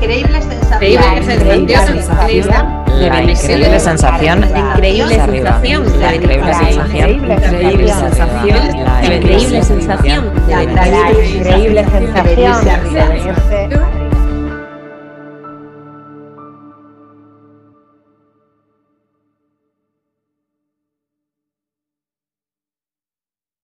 increíble sensación. Increíble sensación, increíble sensación, increíble sensación, increíble sensación, increíble sensación, increíble sensación